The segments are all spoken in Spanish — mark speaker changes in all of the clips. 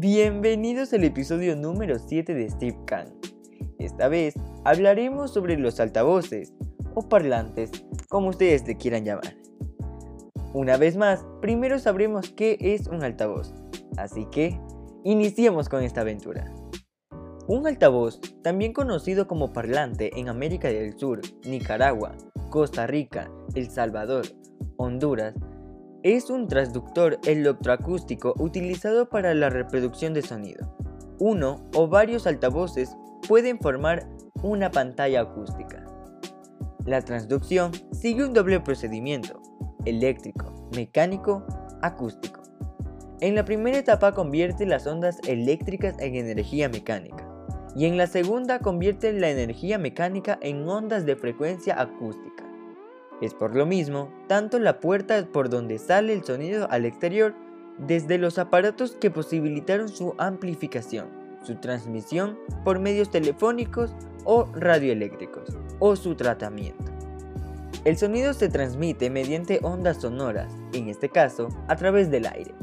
Speaker 1: Bienvenidos al episodio número 7 de Steve Khan. Esta vez hablaremos sobre los altavoces o parlantes, como ustedes le quieran llamar. Una vez más, primero sabremos qué es un altavoz, así que iniciemos con esta aventura. Un altavoz, también conocido como parlante en América del Sur, Nicaragua, Costa Rica, El Salvador, Honduras, es un transductor electroacústico utilizado para la reproducción de sonido. Uno o varios altavoces pueden formar una pantalla acústica. La transducción sigue un doble procedimiento, eléctrico, mecánico, acústico. En la primera etapa convierte las ondas eléctricas en energía mecánica y en la segunda convierte la energía mecánica en ondas de frecuencia acústica. Es por lo mismo, tanto la puerta por donde sale el sonido al exterior, desde los aparatos que posibilitaron su amplificación, su transmisión por medios telefónicos o radioeléctricos, o su tratamiento. El sonido se transmite mediante ondas sonoras, en este caso a través del aire.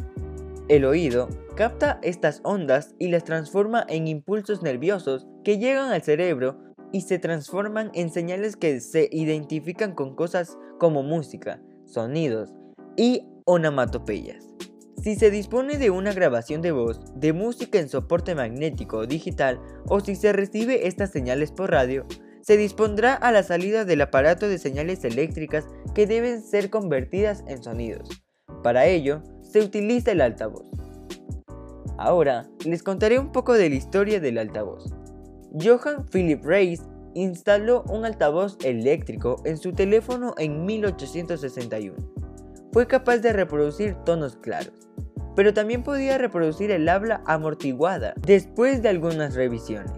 Speaker 1: El oído capta estas ondas y las transforma en impulsos nerviosos que llegan al cerebro y se transforman en señales que se identifican con cosas como música, sonidos y onomatopeyas. Si se dispone de una grabación de voz, de música en soporte magnético o digital, o si se recibe estas señales por radio, se dispondrá a la salida del aparato de señales eléctricas que deben ser convertidas en sonidos. Para ello, se utiliza el altavoz. Ahora, les contaré un poco de la historia del altavoz. Johann Philipp Reis instaló un altavoz eléctrico en su teléfono en 1861. Fue capaz de reproducir tonos claros, pero también podía reproducir el habla amortiguada después de algunas revisiones.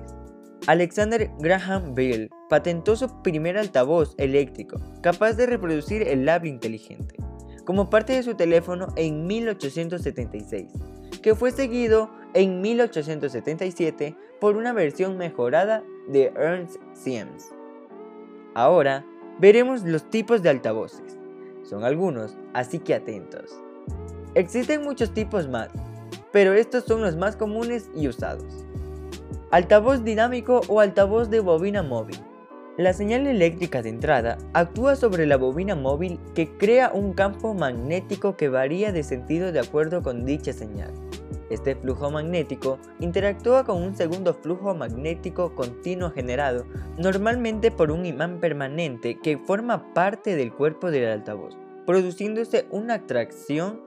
Speaker 1: Alexander Graham Bell patentó su primer altavoz eléctrico, capaz de reproducir el habla inteligente, como parte de su teléfono en 1876, que fue seguido en 1877 por una versión mejorada de Ernst Siemens. Ahora veremos los tipos de altavoces. Son algunos, así que atentos. Existen muchos tipos más, pero estos son los más comunes y usados. Altavoz dinámico o altavoz de bobina móvil. La señal eléctrica de entrada actúa sobre la bobina móvil que crea un campo magnético que varía de sentido de acuerdo con dicha señal. Este flujo magnético interactúa con un segundo flujo magnético continuo generado normalmente por un imán permanente que forma parte del cuerpo del altavoz, produciéndose una atracción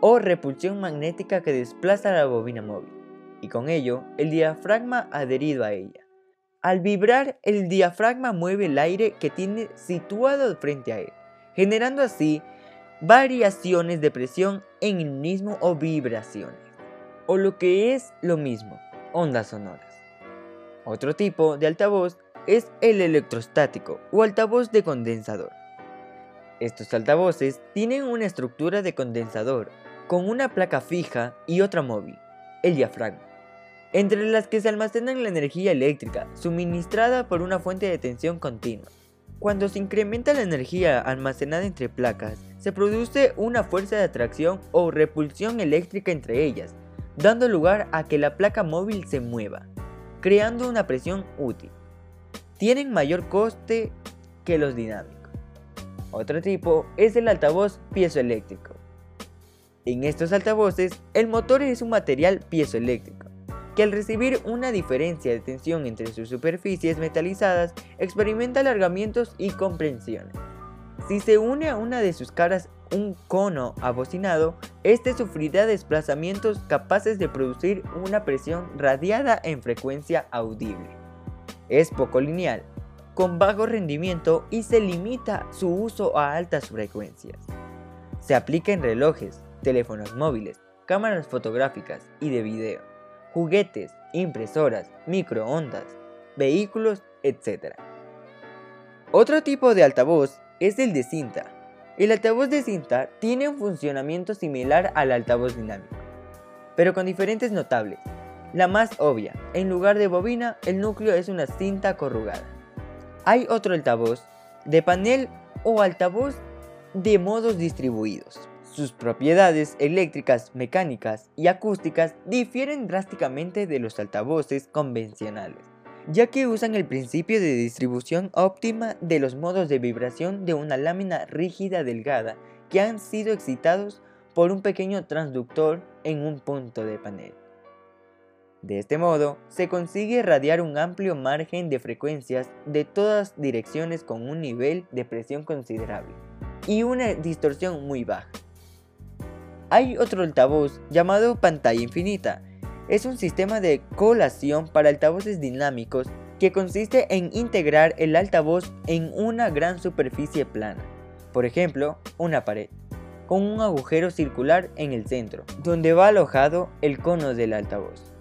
Speaker 1: o repulsión magnética que desplaza la bobina móvil, y con ello el diafragma adherido a ella. Al vibrar, el diafragma mueve el aire que tiene situado frente a él, generando así variaciones de presión en el mismo o vibraciones o lo que es lo mismo, ondas sonoras. Otro tipo de altavoz es el electrostático o altavoz de condensador. Estos altavoces tienen una estructura de condensador con una placa fija y otra móvil, el diafragma, entre las que se almacenan la energía eléctrica suministrada por una fuente de tensión continua. Cuando se incrementa la energía almacenada entre placas, se produce una fuerza de atracción o repulsión eléctrica entre ellas, dando lugar a que la placa móvil se mueva, creando una presión útil. Tienen mayor coste que los dinámicos. Otro tipo es el altavoz piezoeléctrico. En estos altavoces, el motor es un material piezoeléctrico, que al recibir una diferencia de tensión entre sus superficies metalizadas, experimenta alargamientos y comprensiones. Si se une a una de sus caras un cono abocinado, este sufrirá desplazamientos capaces de producir una presión radiada en frecuencia audible. Es poco lineal, con bajo rendimiento y se limita su uso a altas frecuencias. Se aplica en relojes, teléfonos móviles, cámaras fotográficas y de video, juguetes, impresoras, microondas, vehículos, etc. Otro tipo de altavoz es el de cinta, el altavoz de cinta tiene un funcionamiento similar al altavoz dinámico, pero con diferentes notables. La más obvia, en lugar de bobina, el núcleo es una cinta corrugada. Hay otro altavoz de panel o altavoz de modos distribuidos. Sus propiedades eléctricas, mecánicas y acústicas difieren drásticamente de los altavoces convencionales, ya que usan el principio de distribución óptima de los modos de vibración de una lámina rígida delgada que han sido excitados por un pequeño transductor en un punto de panel. De este modo, se consigue radiar un amplio margen de frecuencias de todas direcciones con un nivel de presión considerable y una distorsión muy baja. Hay otro altavoz llamado pantalla infinita. Es un sistema de colación para altavoces dinámicos que consiste en integrar el altavoz en una gran superficie plana, por ejemplo, una pared, con un agujero circular en el centro, donde va alojado el cono del altavoz.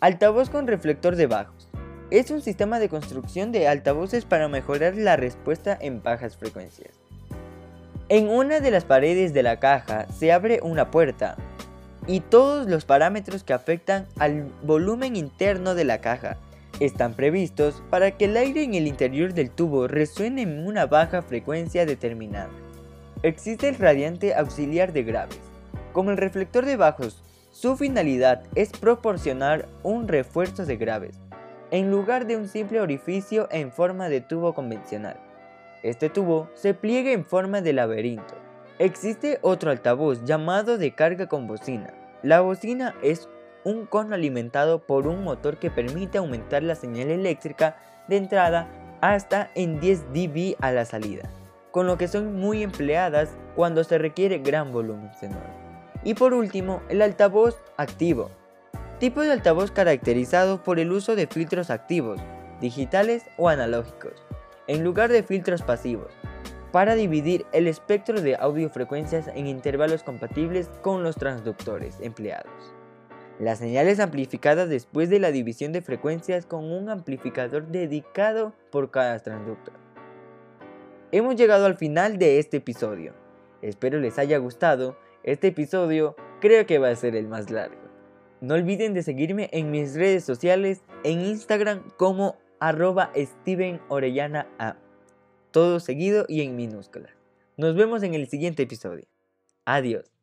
Speaker 1: Altavoz con reflector de bajos. Es un sistema de construcción de altavoces para mejorar la respuesta en bajas frecuencias. En una de las paredes de la caja se abre una puerta y todos los parámetros que afectan al volumen interno de la caja están previstos para que el aire en el interior del tubo resuene en una baja frecuencia determinada. Existe el radiante auxiliar de graves. Como el reflector de bajos su finalidad es proporcionar un refuerzo de graves, en lugar de un simple orificio en forma de tubo convencional. Este tubo se pliega en forma de laberinto. Existe otro altavoz llamado de carga con bocina. La bocina es un cono alimentado por un motor que permite aumentar la señal eléctrica de entrada hasta en 10 dB a la salida, con lo que son muy empleadas cuando se requiere gran volumen sonoro. Y por último, el altavoz activo. Tipo de altavoz caracterizado por el uso de filtros activos, digitales o analógicos, en lugar de filtros pasivos, para dividir el espectro de audiofrecuencias en intervalos compatibles con los transductores empleados. La señal es amplificada después de la división de frecuencias con un amplificador dedicado por cada transductor. Hemos llegado al final de este episodio. Espero les haya gustado este episodio creo que va a ser el más largo. No olviden de seguirme en mis redes sociales, en Instagram como arroba Steven Orellana A. Todo seguido y en minúsculas. Nos vemos en el siguiente episodio. Adiós.